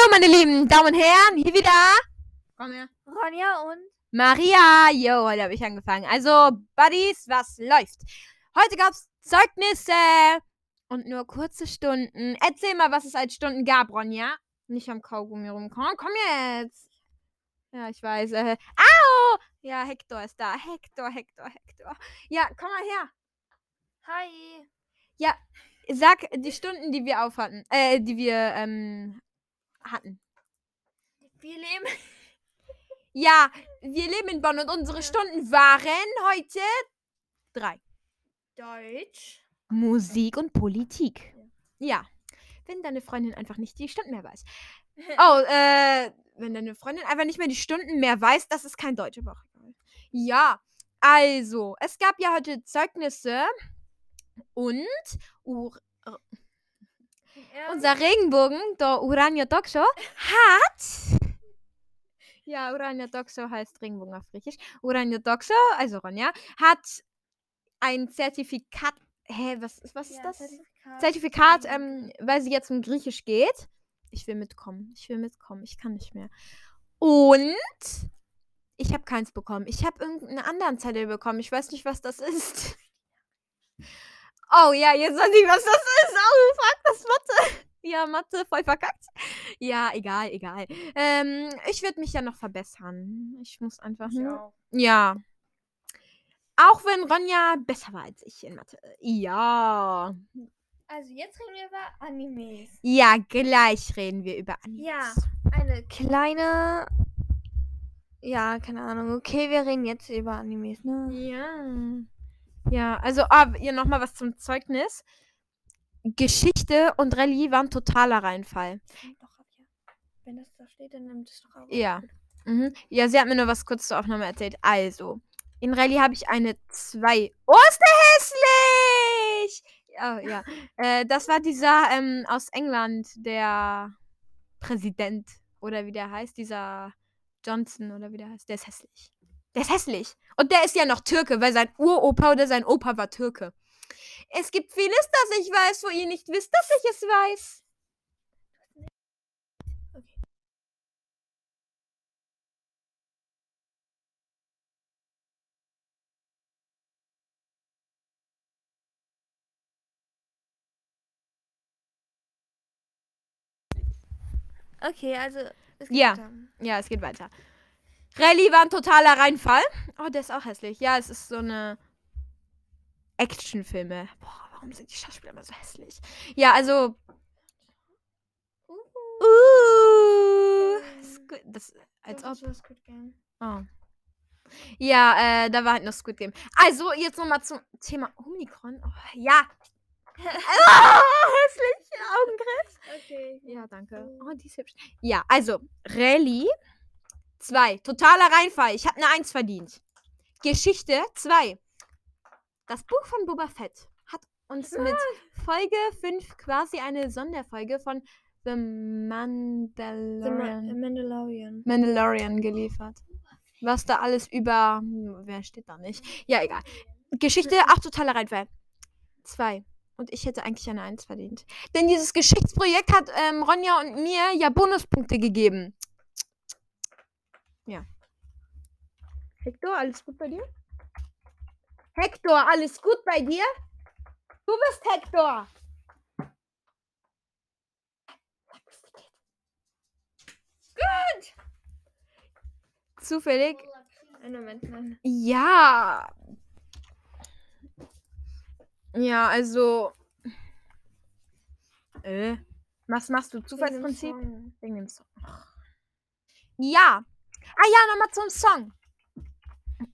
Hallo, meine lieben Damen und Herren, hier wieder. Komm her. Ronja und Maria. Jo, heute habe ich angefangen. Also, Buddies, was läuft? Heute gab es Zeugnisse und nur kurze Stunden. Erzähl mal, was es als Stunden gab, Ronja. Nicht am Kaugummi rumkommen. Komm jetzt. Ja, ich weiß. Äh, au! Ja, Hector ist da. Hector, Hector, Hector. Ja, komm mal her. Hi. Ja, sag die Stunden, die wir aufhatten. Äh, die wir ähm, hatten. Wir leben. Ja, wir leben in Bonn und unsere Stunden waren heute drei. Deutsch. Musik und Politik. Ja. Wenn deine Freundin einfach nicht die Stunden mehr weiß. Oh, äh, wenn deine Freundin einfach nicht mehr die Stunden mehr weiß, das ist kein Deutsch, aber auch egal. Ja, also, es gab ja heute Zeugnisse und Ur Unser Regenbogen, der Urania Doksho, hat. Ja, Urania Doksho heißt Regenbogen auf Griechisch. Urania Doksho, also Ronja, hat ein Zertifikat. Hä, was, was ist Ja, das? Zertifikat. Zertifikat, ähm, weil sie jetzt um Griechisch geht. Ich will mitkommen. Ich will mitkommen. Ich kann nicht mehr. Und ich habe keins bekommen. Ich habe irgendeinen anderen Zettel bekommen. Ich weiß nicht, was das ist. Oh ja, jetzt weiß ich, was das ist. Oh, fuck, das ist Mathe. Ja, Mathe, voll verkackt. Ja, egal, egal. Ähm, ich würde mich ja noch verbessern. Ich muss einfach Ich auch. Ja. Auch wenn Ronja besser war als ich in Mathe. Ja. Also jetzt reden wir über Animes. Ja, gleich reden wir über Animes. Ja. Eine kleine. Ja, keine Ahnung. Okay, wir reden jetzt über Animes, ne? Ja. Ja, also ah, hier nochmal was zum Zeugnis. Geschichte und Rallye waren totaler Reinfall. Wenn das da steht, dann nimmt es doch ab. Ja. Mhm. Ja, sie hat mir nur was kurz zur Aufnahme erzählt. Also, in Rallye habe ich eine 2. Oh, ist der hässlich! Oh, ja. äh, das war dieser ähm, aus England, der Präsident. Oder wie der heißt, dieser Johnson oder wie der heißt. Der ist hässlich. Der ist hässlich. Und der ist ja noch Türke, weil sein Uropa oder sein Opa war Türke. Es gibt vieles, das ich weiß, wo ihr nicht wisst, dass ich es weiß. Okay, also. es Ja. geht dann. Ja, es geht weiter. Rallye war ein totaler Reinfall. Oh, der ist auch hässlich. Ja, es ist so eine Actionfilme. Boah, warum sind die Schauspieler immer so hässlich? Ja, also. Uh, Squid, das, als ob. Oh. Ja, äh, da war halt noch Squid Game. Also, jetzt nochmal zum Thema Omikron. Oh, ja. Ah, hässlich. Augenkrebs. Okay. Ja, danke. Oh, die ist hübsch. Ja, also, Rallye 2. Totaler Reinfall. Ich habe eine 1 verdient. Geschichte 2. Das Buch von Boba Fett hat uns mit Folge 5 quasi eine Sonderfolge von The The Ma Mandalorian, Mandalorian. Mandalorian geliefert. Was da alles über. Wer steht da nicht? Ja, egal. Geschichte, auch totaler Reinfall. 2. Und ich hätte eigentlich eine 1 verdient. Denn dieses Geschichtsprojekt hat ähm, Ronja und mir ja Bonuspunkte gegeben. Ja. Hector, alles gut bei dir? Hector, alles gut bei dir? Du bist Hector. Gut. Zufällig. Einen Moment, nein. Ja. Ja, also. Äh. Was machst du? Zufallsprinzip? Wegen dem Song. Ja. Ah ja, nochmal zum Song.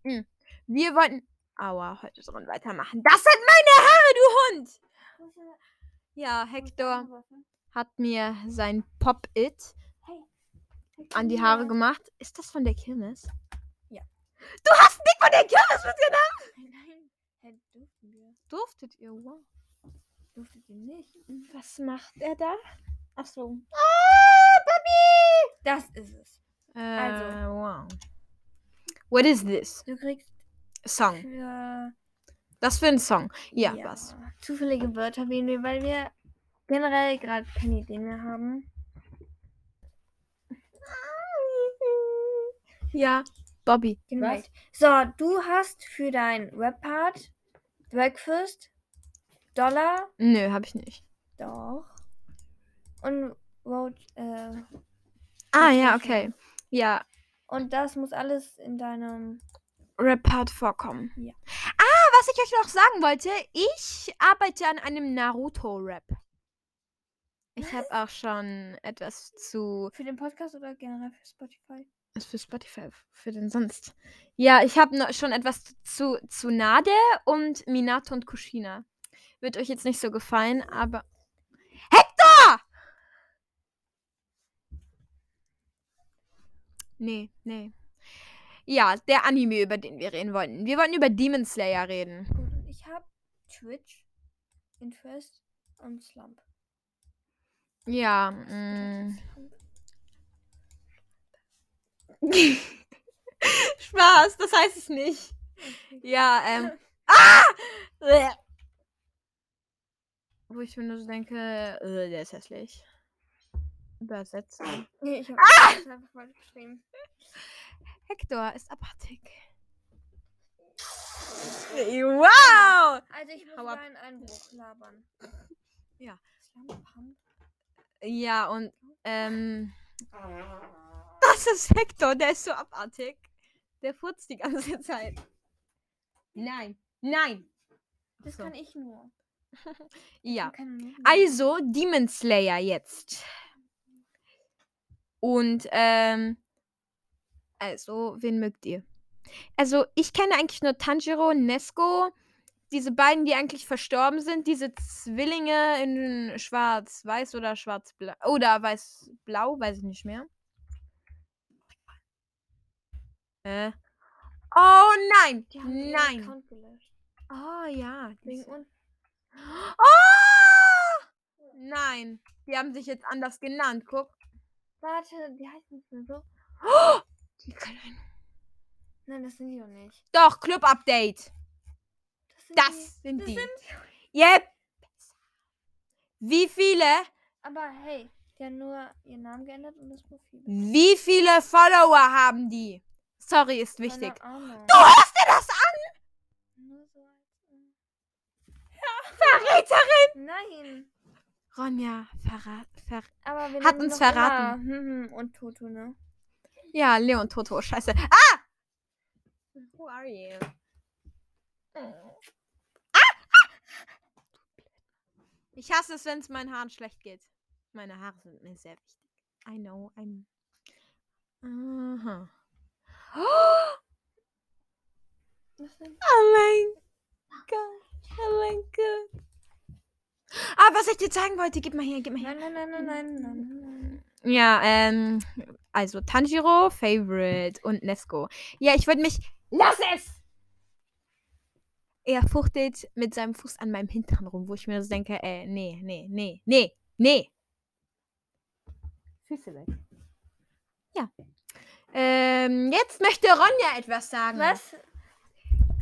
Mhm. Wir wollten. Aua, heute drin weitermachen. Das sind meine Haare, du Hund! Ja, Hector hat mir sein Pop-It an die Haare gemacht. Ist das von der Kirmes? Ja. Du hast nicht von der Kirmes mitgenommen! Nein, nein. Durften wir? Durftet ihr, wow. Durftet ihr nicht? Was macht er da? Ach so. Ah, Papi! Das ist es. Äh, Also. wow. What is this? Du kriegst Song. für Das für ein Song. Ja, was? zufällige Wörter wählen wir, weil wir generell gerade keine Ideen mehr haben. Ja, Bobby. Genau. So, du hast für dein Rap-Part Breakfast, Dollar, Nö, hab ich nicht. doch. Und Road, äh, Ah, ja, okay. Ja, und das muss alles in deinem. Rap-Part vorkommen. Ja. Ah, was ich euch noch sagen wollte, ich arbeite an einem Naruto-Rap. Ich habe auch schon etwas zu Für den Podcast oder generell für Spotify? Was für Spotify? Für den sonst? Ja, ich habe schon etwas zu Tsunade und Minato und Kushina. Wird euch jetzt nicht so gefallen, aber. Hector! Nee, nee. Ja, der Anime, über den wir reden wollten. Wir wollten über Demon Slayer reden. Gut, und ich habe Twitch, Interest und Slump. Ja, mm. Spaß, das heißt es nicht. Ja, ähm. Ah! Wo ich mir nur so denke, äh, der ist hässlich. Übersetzen. Nee, ich habe das einfach mal geschrieben. Hector ist abartig. Wow! Also ich muss Hau ab. einen Einbruch labern. Ja. Ja, und ähm. Das ist Hector, der ist so abartig. Der furzt die ganze Zeit. Nein, nein. Das So. kann ich nur. Ja. Also Demon Slayer jetzt. Und ähm, also wen mögt ihr? Also ich kenne eigentlich nur Tanjiro und Nesco. Diese beiden, die eigentlich verstorben sind, diese Zwillinge in schwarz-weiß oder schwarz-blau oder weiß-blau, weiß ich nicht mehr. Äh. Oh nein! Nein! Oh ja. Oh! Nein, die haben sich jetzt anders genannt. Guck. Warte, die heißen nicht mehr so. Oh! Die kleinen. Nein, das sind die doch nicht. Doch, Club Update. Das sind Das die. sind das die. Sind, Yep. Wie viele, aber hey, die haben nur ihren Namen geändert und das Profil. wie viele Follower haben die? Sorry, ist wichtig. Du hörst dir das an? Verräterin! Nein. Ronja, verrat, ver Aber wir Hat uns verraten. Immer, hm, hm, und Toto, ne? Ja, Leon Toto, scheiße. Ah! Who are you? Ah! Ich hasse es, wenn es meinen Haaren schlecht geht. Meine Haare sind mir sehr wichtig. I know, I'm. Aha. Oh denn? mein Gott. Oh mein Gott. Ah, was ich dir zeigen wollte, gib mal hier, gib mal hier. Nein, nein, nein, nein, nein, nein, nein. Ja, ähm, also Tanjiro, Favorite und Nesco. Ja, ich würde mich. Lass es! Er fuchtelt mit seinem Fuß an meinem Hintern rum, wo ich mir so denke, äh, nee, nee, nee, nee, nee. Füße weg. Ja. Ähm, jetzt möchte Ronja etwas sagen. Was?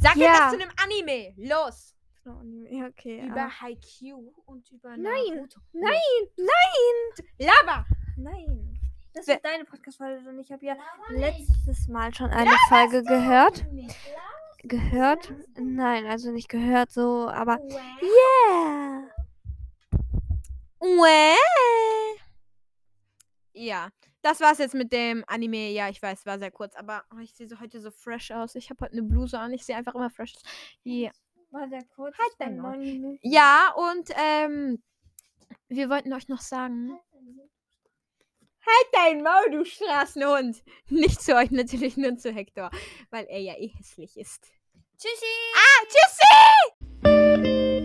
Sag Ja. etwas zu einem Anime. Los. Nee, Ja, okay. Über ah. Haikyuu und über Nein, Naruto. Nein, nein, Laber! nein. Das ist deine Podcast-Folge und ich habe ja letztes Mal schon eine Folge gehört. Gehört? Nein, also nicht gehört so, aber yeah. Uäh. Ja, das war's jetzt mit dem Anime. Ja, ich weiß, war sehr kurz, aber ich sehe so heute so fresh aus. Ich habe heute eine Bluse an. Ich sehe einfach immer fresh aus. Ja. War sehr kurz. Halt dein Maul. ja, und ähm, wir wollten euch noch sagen. Halt dein Maul, du Straßenhund! Nicht zu euch, natürlich nur zu Hector, weil er ja eh hässlich ist. Tschüssi. Ah, tschüssi!